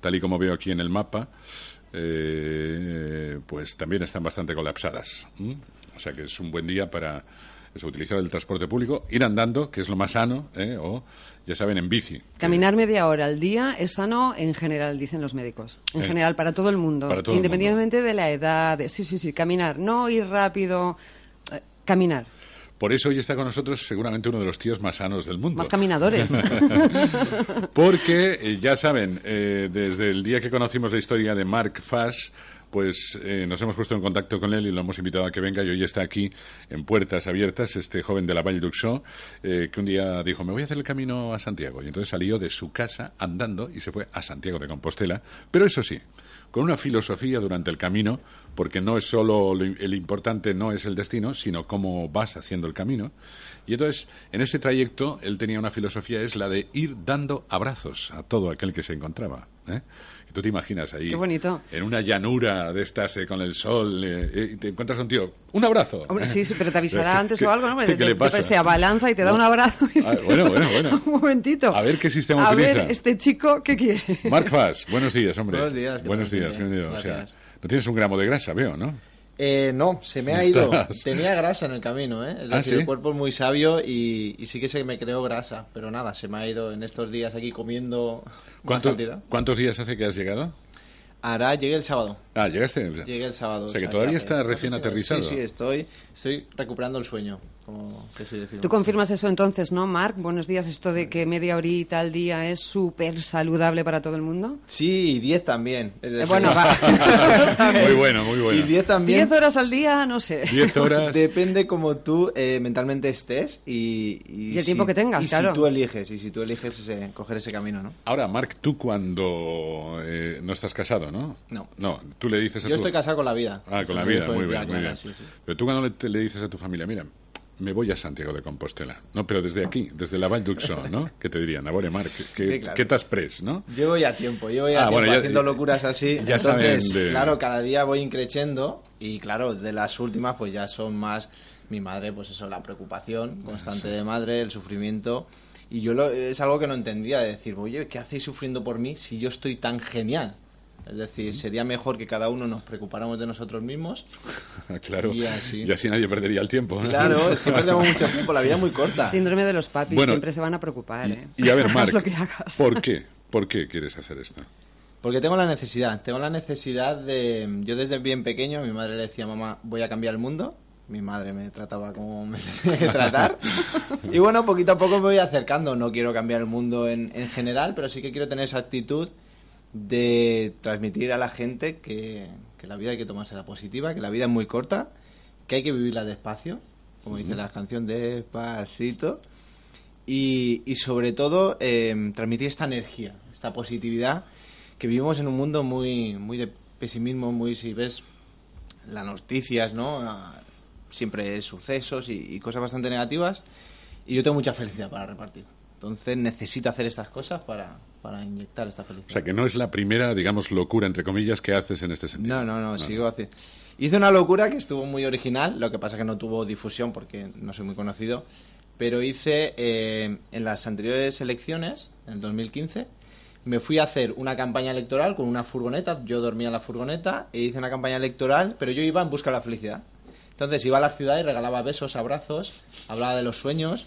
tal y como veo aquí en el mapa, eh, pues también están bastante colapsadas. O sea que es un buen día para utilizar el transporte público, ir andando, que es lo más sano, ¿eh? o ya saben, en bici. Caminar media hora al día es sano en general, dicen los médicos. En eh, general, para todo el mundo. independientemente de la edad. sí, sí, sí, caminar. No ir rápido, eh, caminar. Por eso hoy está con nosotros seguramente uno de los tíos más sanos del mundo. Más caminadores. Porque, ya saben, desde el día que conocimos la historia de Mark Fass, pues eh, nos hemos puesto en contacto con él y lo hemos invitado a que venga y hoy está aquí en Puertas Abiertas, este joven de la Valle d'Uxó, eh, que un día dijo, me voy a hacer el camino a Santiago. Y entonces salió de su casa andando y se fue a Santiago de Compostela, pero eso sí, con una filosofía durante el camino, porque no es solo el importante, no es el destino, sino cómo vas haciendo el camino. Y entonces, en ese trayecto, él tenía una filosofía, es la de ir dando abrazos a todo aquel que se encontraba. ¿eh? Tú te imaginas ahí. En una llanura de estas eh, con el sol. Eh, eh, te encuentras a un tío. Un abrazo. Hombre, sí, sí, pero te avisará antes o algo, ¿no? ¿Qué, le pasa? se abalanza y te da un abrazo. Ah, bueno, bueno, bueno. un momentito. A ver qué sistema a utiliza. A ver, este chico, ¿qué quiere? Mark Fass, buenos días, hombre. Buenos días. Buenos días, bienvenido. O sea, no tienes un gramo de grasa, veo, ¿no? Eh, no, se me ha ido. Tenía grasa en el camino, ¿eh? Es ¿Ah, decir, el cuerpo es muy sabio y, sí que se me creó grasa, pero nada, se me ha ido en estos días aquí comiendo. ¿Cuántos días hace que has llegado? Ahora llegué el sábado. Ah, llegaste. Llegué el sábado. O sea, que todavía está recién aterrizado. Sí, sí, estoy, estoy recuperando el sueño. Tú confirmas eso entonces, ¿no, Marc? Buenos días. Esto de que media horita al día es súper saludable para todo el mundo. Sí, y diez también. Eh, bueno, va. muy bueno, muy bueno. Y diez también. Diez horas al día, no sé. Diez horas. Depende como tú eh, mentalmente estés y, y, el tiempo que tengas, y claro. Si tú eliges, y si tú eliges ese, coger ese camino, ¿no? Ahora, Marc, tú cuando eh, no estás casado, ¿no? No. No, tú le dices a Yo estoy casado con la vida. Ah, con la vida, muy bien, muy bien. Pero tú cuando le, le dices a tu familia, mira, me voy a Santiago de Compostela. No, pero desde aquí, desde la Val ¿no? ¿Qué te dirían? Abore Mar, ¿qué, ¿qué te has pres, no? Llevo ya tiempo, llevo ya ah, tiempo haciendo locuras así. Ya Entonces, claro, cada día voy increciendo y claro, de las últimas pues ya son más mi madre, pues eso, la preocupación constante de madre, el sufrimiento. Y yo lo, es algo que no entendía, de decir, oye, ¿qué hacéis sufriendo por mí si yo estoy tan genial? Es decir, sería mejor que cada uno nos preocupáramos de nosotros mismos. claro. Y así. nadie perdería el tiempo. Claro, es que perdemos mucho tiempo, la vida es muy corta. Síndrome de los papis, siempre se van a preocupar. ¿eh? Y, a ver, Marc, ¿por qué? ¿Por qué quieres hacer esto? Porque tengo la necesidad, tengo la necesidad de... Yo desde bien pequeño, mi madre le decía, mamá, voy a cambiar el mundo. Mi madre me trataba como me tenía que tratar. y bueno, poquito a poco me voy acercando. No quiero cambiar el mundo en, en general, pero sí que quiero tener esa actitud de transmitir a la gente que, la vida hay que tomársela positiva, que la vida es muy corta, que hay que vivirla despacio, como dice la canción, despacito, y, y sobre todo em, transmitir esta energía, esta positividad, que vivimos en un mundo muy, muy de pesimismo, muy, si ves las noticias, ¿no? Ah, siempre sucesos y, y cosas bastante negativas, y yo tengo mucha felicidad para repartir. Entonces necesito hacer estas cosas para, para inyectar esta felicidad. O sea, que no es la primera, digamos, locura, entre comillas, que haces en este sentido. No, no, no, sigo haciendo... Hice una locura que estuvo muy original, lo que pasa que no tuvo difusión porque no soy muy conocido, pero hice eh, en las anteriores elecciones, en el 2015, me fui a hacer una campaña electoral con una furgoneta, yo dormía en la furgoneta e hice una campaña electoral, pero yo iba en busca de la felicidad. Entonces iba a la ciudad y regalaba besos, abrazos, hablaba de los sueños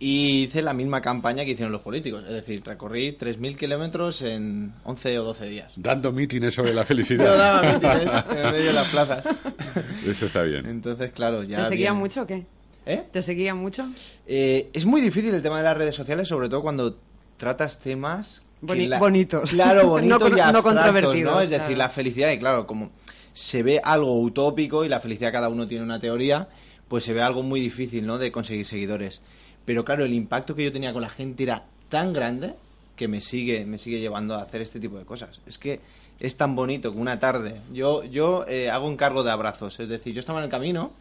y hice la misma campaña que hicieron los políticos. Es decir, recorrí 3.000 kilómetros en 11 o 12 días. Dando mítines sobre la felicidad. Yo daba mítines en medio de las plazas. Eso está bien. Entonces, claro, ya... ¿Te seguían mucho o qué? ¿Eh? ¿Te seguían mucho? Eh, es muy difícil el tema de las redes sociales, sobre todo cuando tratas temas... Bonitos. Claro, bonitos no, y no controvertidos. ¿no? Es decir, la felicidad, y claro, como se ve algo utópico y la felicidad cada uno tiene una teoría, pues se ve algo muy difícil, ¿no? De conseguir seguidores. Pero claro, el impacto que yo tenía con la gente era tan grande que me sigue, me sigue llevando a hacer este tipo de cosas. Es que es tan bonito que una tarde yo, yo eh, hago encargo de abrazos. Es decir, yo estaba en el camino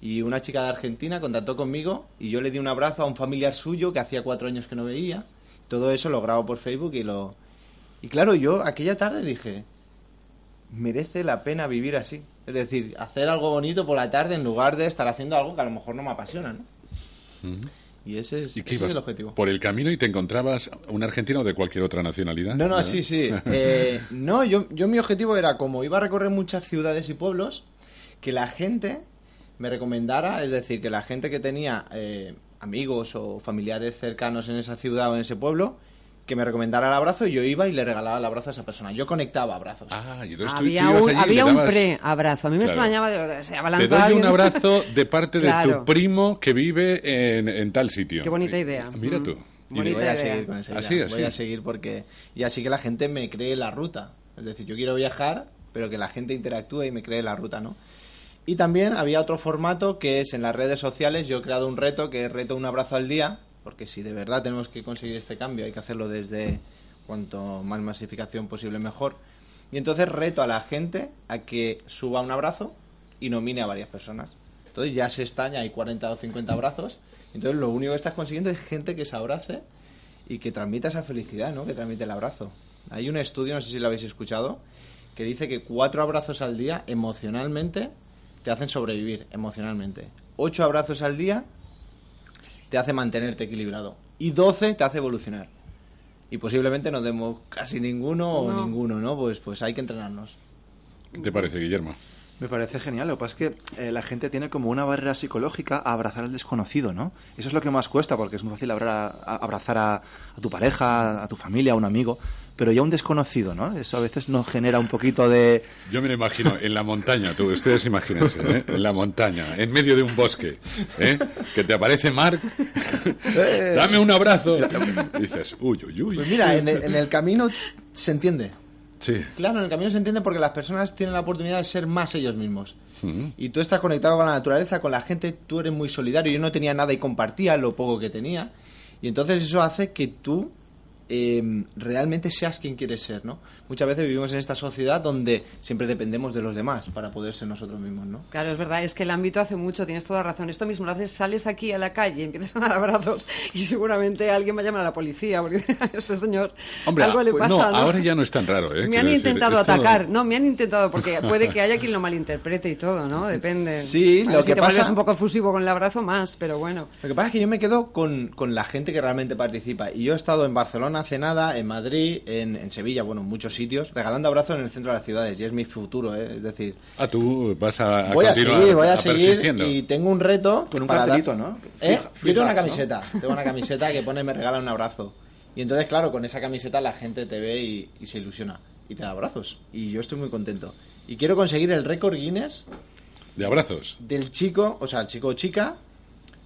y una chica de Argentina contactó conmigo y yo le di un abrazo a un familiar suyo que hacía cuatro años que no veía. Todo eso lo grabo por Facebook y lo... Y claro, yo aquella tarde dije, merece la pena vivir así. Es decir, hacer algo bonito por la tarde en lugar de estar haciendo algo que a lo mejor no me apasiona, ¿no? Y ese es, el objetivo. ¿Por el camino y te encontrabas un argentino o de cualquier otra nacionalidad? No, no, sí, sí. Eh, no, yo, yo mi objetivo era, como iba a recorrer muchas ciudades y pueblos, que la gente me recomendara, es decir, que la gente que tenía eh, amigos o familiares cercanos en esa ciudad o en ese pueblo, que me recomendara el abrazo y yo iba y le regalaba el abrazo a esa persona. Yo conectaba abrazos. Ah, y entonces había un, había un pre-abrazo. A mí me extrañaba de se Te doy un abrazo de parte de tu primo que vive en, tal sitio. Qué bonita idea. Mira tú. voy a seguir con esa idea. Así, así. Voy a seguir porque... Y así que la gente me cree la ruta. Es decir, yo quiero viajar, pero que la gente interactúe y me cree la ruta, ¿no? Y también había otro formato que es en las redes sociales. Yo he creado un reto que es reto un abrazo al día porque si de verdad tenemos que conseguir este cambio hay que hacerlo desde cuanto más masificación posible mejor. Y entonces reto a la gente a que suba un abrazo y nomine a varias personas. Entonces ya se estaña, hay 40 o 50 abrazos. Entonces lo único que estás consiguiendo es gente que se abrace y que transmita esa felicidad, ¿no? Que transmite el abrazo. Hay un estudio, no sé si lo habéis escuchado, que dice que cuatro abrazos al día emocionalmente te hacen sobrevivir emocionalmente. Ocho abrazos al día te hace mantenerte equilibrado. Y 12 te hace evolucionar. Y posiblemente no demos casi ninguno o ninguno, ¿no? Pues, pues hay que entrenarnos. ¿Qué te parece, Guillermo? Me parece genial. Lo que pasa es que eh, la gente tiene como una barrera psicológica a abrazar al desconocido, ¿no? Eso es lo que más cuesta, porque es muy fácil abrazar a, tu pareja, a tu familia, a un amigo, pero ya un desconocido, ¿no? Eso a veces nos genera un poquito de... Yo me lo imagino en la montaña, tú, ustedes imagínense, ¿eh? en la montaña, en medio de un bosque, ¿eh? que te aparece Mark, eh. dame un abrazo. Y dices, uy, uy, uy. Pues mira, en el camino se entiende. Claro, en el camino se entiende porque las personas tienen la oportunidad de ser más ellos mismos. Y tú estás conectado con la naturaleza, con la gente, tú eres muy solidario. Yo no tenía nada y compartía lo poco que tenía. Y entonces eso hace que tú eh, realmente seas quien quieres ser, ¿no? Muchas veces vivimos en esta sociedad donde siempre dependemos de los demás para poder ser nosotros mismos, ¿no? Claro, es verdad, es que el ámbito hace mucho, tienes toda razón. Esto mismo lo haces, sales aquí a la calle, empiezas a dar abrazos y seguramente alguien va a llamar a la policía porque este señor algo le pues pasa, no, ahora ya no es tan raro, ¿eh? Me han intentado atacar, no, me han intentado porque puede que haya quien lo malinterprete y todo, ¿no? Depende. Sí, lo que si te pasa... un poco efusivo con el abrazo más, pero bueno. Lo que pasa es que yo me quedo con, con la gente que realmente participa y yo he estado en Barcelona hace nada, en Madrid, en, en Sevilla, bueno, en muchos sitios, regalando abrazos en el centro de las ciudades y es mi futuro, ¿eh? es decir... Ah, tú vas a, voy a seguir, voy a, seguir y tengo un reto... Con un cartelito, ¿no? ¿Eh? Yo tengo una camiseta, tengo una camiseta que pone me regala un abrazo. Y entonces, claro, con esa camiseta la gente te ve y, y se ilusiona y te da abrazos. Y yo estoy muy contento. Y quiero conseguir el récord Guinness... ¿De abrazos? Del chico, o sea, el chico o chica,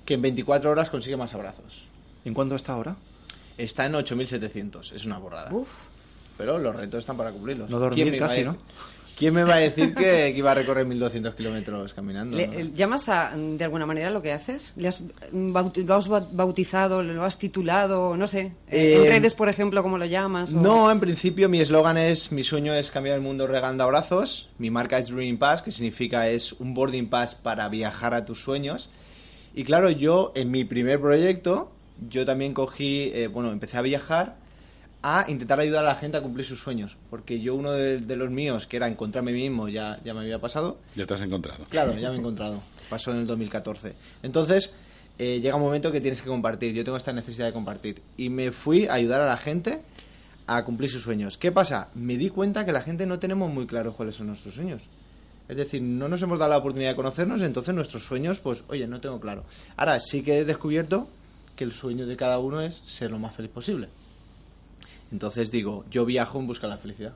que en 24 horas consigue más abrazos. ¿En cuánto está ahora? Está en 8.700, es una borrada. Uf. Pero los retos están para cumplirlos. No dormir casi, ¿no? ¿Quién me va a decir que, iba a recorrer 1.200 kilómetros caminando? ¿Llamas de alguna manera lo que haces? ¿Le has, ¿Lo has bautizado, lo has titulado, no sé? ¿En eh, redes, por ejemplo, cómo lo llamas? No, en principio mi eslogan es, mi sueño es cambiar el mundo regando abrazos. Mi marca es Dream Pass, que significa es un boarding pass para viajar a tus sueños. Y claro, yo en mi primer proyecto yo también cogí, eh, bueno, empecé a viajar a intentar ayudar a la gente a cumplir sus sueños. Porque yo uno de, los míos, que era encontrarme a mí mismo, ya, ya me había pasado. Ya te has encontrado. Claro, ya me he encontrado. Pasó en el 2014. Entonces, eh, llega un momento que tienes que compartir. Yo tengo esta necesidad de compartir. Y me fui a ayudar a la gente a cumplir sus sueños. ¿Qué pasa? Me di cuenta que la gente no tenemos muy claro cuáles son nuestros sueños. Es decir, no nos hemos dado la oportunidad de conocernos, entonces nuestros sueños, pues, oye, no tengo claro. Ahora sí que he descubierto que el sueño de cada uno es ser lo más feliz posible. Entonces digo, yo viajo en busca de la felicidad.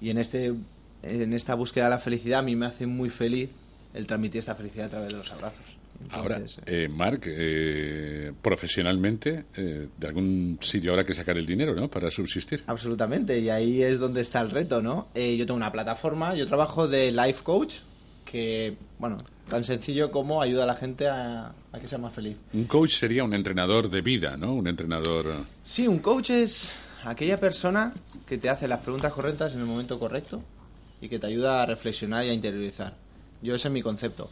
Y en, este, en esta búsqueda de la felicidad a mí me hace muy feliz el transmitir esta felicidad a través de los abrazos. ahora, eh, Marc, eh, profesionalmente, eh, de algún sitio habrá que sacar el dinero, ¿no? Para subsistir. Absolutamente, y ahí es donde está el reto, ¿no? yo tengo una plataforma, yo trabajo de life coach, que, bueno, tan sencillo como ayuda a la gente a, que sea más feliz. Un coach sería un entrenador de vida, ¿no? Un entrenador... Sí, un coach es aquella persona que te hace las preguntas correctas en el momento correcto y que te ayuda a reflexionar y a interiorizar. Yo ese es mi concepto.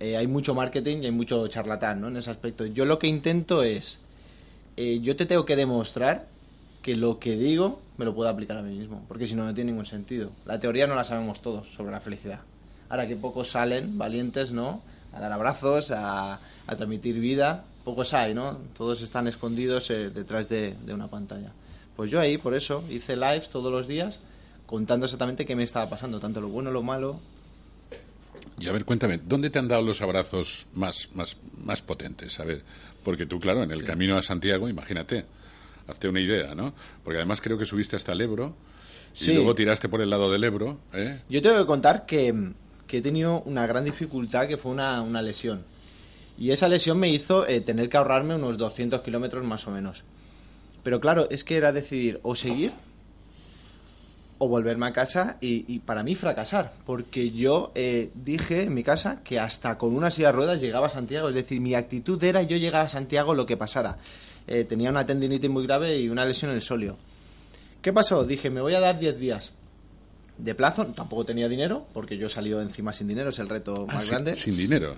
Eh, hay mucho marketing y hay mucho charlatán ¿no? en ese aspecto. Yo lo que intento es, eh, yo te tengo que demostrar que lo que digo me lo puedo aplicar a mí mismo, porque si no, no tiene ningún sentido. La teoría no la sabemos todos sobre la felicidad. Ahora que pocos salen valientes, ¿no? A dar abrazos, a, transmitir vida. pocos hay, ¿no? Todos están escondidos eh, detrás de, una pantalla. Pues yo ahí, por eso, hice lives todos los días contando exactamente qué me estaba pasando, tanto lo bueno, lo malo. Y a ver, cuéntame, ¿dónde te han dado los abrazos más, más, más potentes? A ver, porque tú, claro, en el camino a Santiago, imagínate, hazte una idea, ¿no? Porque además creo que subiste hasta el Ebro y luego tiraste por el lado del Ebro. ¿eh? Yo tengo que contar que, he tenido una gran dificultad que fue una, una lesión. Y esa lesión me hizo eh, tener que ahorrarme unos 200 kilómetros más o menos. Pero claro, es que era decidir o seguir o volverme a casa y, para mí fracasar, porque yo eh, dije en mi casa que hasta con una silla de ruedas llegaba a Santiago, es decir, mi actitud era yo llegar a Santiago lo que pasara. Eh, tenía una tendinitis muy grave y una lesión en el solio. ¿Qué pasó? Dije, me voy a dar 10 días de plazo, tampoco tenía dinero, porque yo he salido encima sin dinero, es el reto ah, más grande. Sin dinero.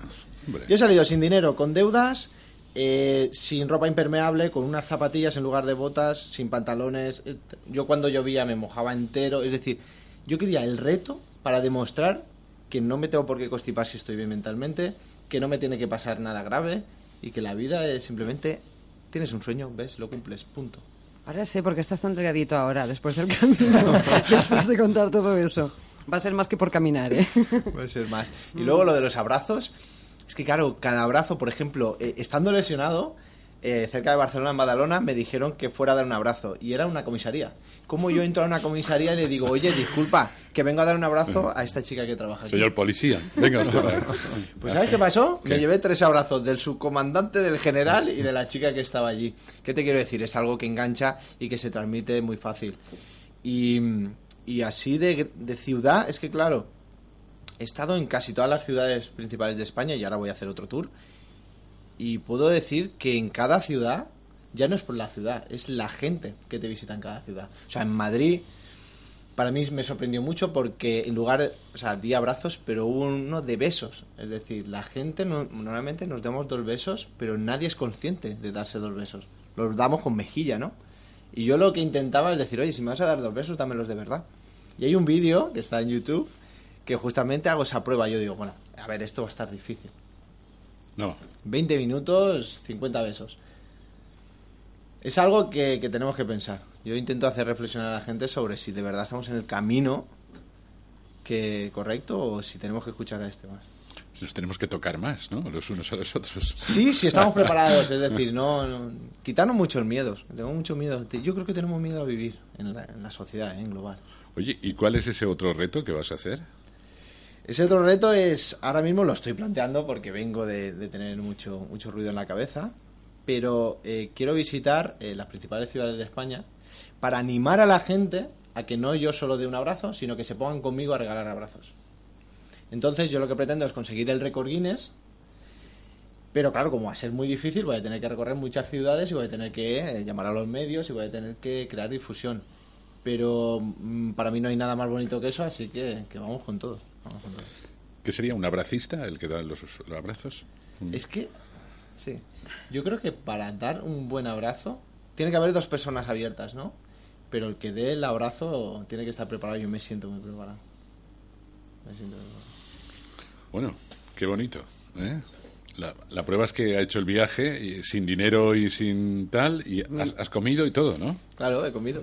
Yo he salido sin dinero, con deudas, eh, sin ropa impermeable, con unas zapatillas en lugar de botas, sin pantalones. Yo cuando llovía me mojaba entero. Es decir, yo quería el reto para demostrar que no me tengo por qué constipar si estoy bien mentalmente, que no me tiene que pasar nada grave y que la vida es simplemente tienes un sueño, ves, lo cumples, punto. Ahora sé por qué estás tan delgadito ahora, después del camino, después de contar todo eso. Va a ser más que por caminar, ¿eh? Puede ser más. Y luego lo de los abrazos, es que claro, cada abrazo, por ejemplo, eh, estando lesionado, eh, cerca de Barcelona, en Badalona, me dijeron que fuera a dar un abrazo. Y era una comisaría. ¿Cómo yo entro a una comisaría y le digo, oye, disculpa, que vengo a dar un abrazo a esta chica que trabaja aquí? Señor policía, venga pues ¿sabes qué pasó? Me llevé tres abrazos del subcomandante, del general y de la chica que estaba allí. ¿Qué te quiero decir? Es algo que engancha y que se transmite muy fácil. Y, y así de, de ciudad, es que claro, he estado en casi todas las ciudades principales de España y ahora voy a hacer otro tour y puedo decir que en cada ciudad, ya no es por la ciudad, es la gente que te visita en cada ciudad. O sea, en Madrid, para mí me sorprendió mucho porque en lugar, o sea, di abrazos, pero hubo uno de besos. Es decir, la gente normalmente nos damos dos besos, pero nadie es consciente de darse dos besos. Los damos con mejilla, ¿no? Y yo lo que intentaba es decir, oye, si me vas a dar dos besos, dámelos de verdad. Y hay un vídeo que está en YouTube que justamente hago esa prueba. Yo digo, bueno, a ver, esto va a estar difícil. No. 20 minutos, 50 besos. Es algo que, tenemos que pensar. Yo intento hacer reflexionar a la gente sobre si de verdad estamos en el camino que correcto o si tenemos que escuchar a este más. Nos tenemos que tocar más, ¿no? Los unos a los otros. Sí, sí, estamos preparados. Es decir, no, no quitarnos muchos miedos. Tengo mucho miedo. Yo creo que tenemos miedo a vivir en la, sociedad, ¿eh? en global. Oye, ¿y cuál es ese otro reto que vas a hacer? Ese otro reto es, ahora mismo lo estoy planteando porque vengo de, tener mucho, mucho ruido en la cabeza, pero eh, quiero visitar eh, las principales ciudades de España para animar a la gente a que no yo solo dé un abrazo, sino que se pongan conmigo a regalar abrazos. Entonces yo lo que pretendo es conseguir el récord Guinness, pero claro, como va a ser muy difícil, voy a tener que recorrer muchas ciudades y voy a tener que eh, llamar a los medios y voy a tener que crear difusión. Pero mm, para mí no hay nada más bonito que eso, así que vamos con todo. ¿Qué sería un abracista el que da los, abrazos? Es que, sí. Yo creo que para dar un buen abrazo tiene que haber dos personas abiertas, ¿no? Pero el que dé el abrazo tiene que estar preparado. Yo me siento muy preparado. Me siento Bueno, qué bonito. ¿eh? La, prueba es que ha hecho el viaje y, sin dinero y sin tal, y has, has, comido y todo, ¿no? Claro, he comido.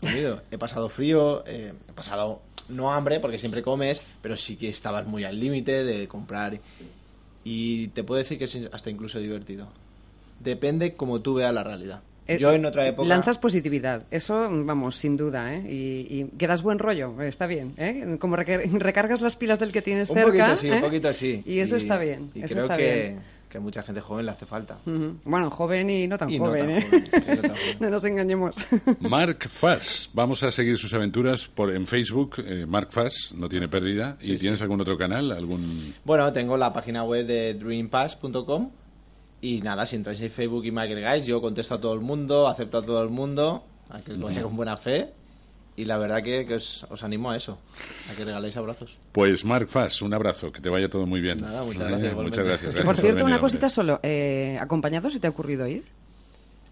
He comido. He pasado frío, eh, he pasado no hambre, porque siempre comes, pero sí que estabas muy al límite de comprar. Y te puedo decir que es hasta incluso divertido. Depende como tú veas la realidad. Eh, Yo en otra época... Lanzas positividad, eso vamos, sin duda, ¿eh? Y, y que das buen rollo, está bien, ¿eh? Como recargas las pilas del que tienes un cerca. Un poquito sí, un ¿eh? poquito sí. Y eso está bien, y eso creo está que... bien que a mucha gente joven le hace falta. Bueno, joven y no tan joven, ¿eh? no, nos engañemos. Mark Fass, vamos a seguir sus aventuras por en Facebook. Eh, Mark Fass no tiene pérdida. ¿Y tienes algún otro canal? algún Bueno, tengo la página web de dreampass.com y nada, si entráis en Facebook y Michael Guys, yo contesto a todo el mundo, acepto a todo el mundo, a que lo con buena fe y la verdad que, os, animo a eso, a que regaléis abrazos. Pues Mark Fass, un abrazo, que te vaya todo muy bien. Nada, muchas gracias. muchas gracias, por cierto, una cosita solo, eh, ¿acompañado se te ha ocurrido ir?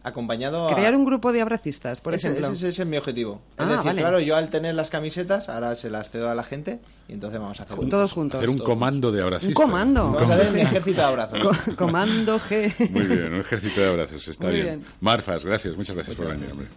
acompañado Crear un grupo de abracistas, por ejemplo. Ese, es mi objetivo. Es ah, decir, claro, yo al tener las camisetas, ahora se las cedo a la gente y entonces vamos a hacer todos juntos. Hacer un comando de abracistas. Un comando. Vamos a hacer un ejército de abrazos. comando G. Muy bien, un ejército de abrazos, está bien. bien. Marfas, gracias, muchas gracias por venir, hombre.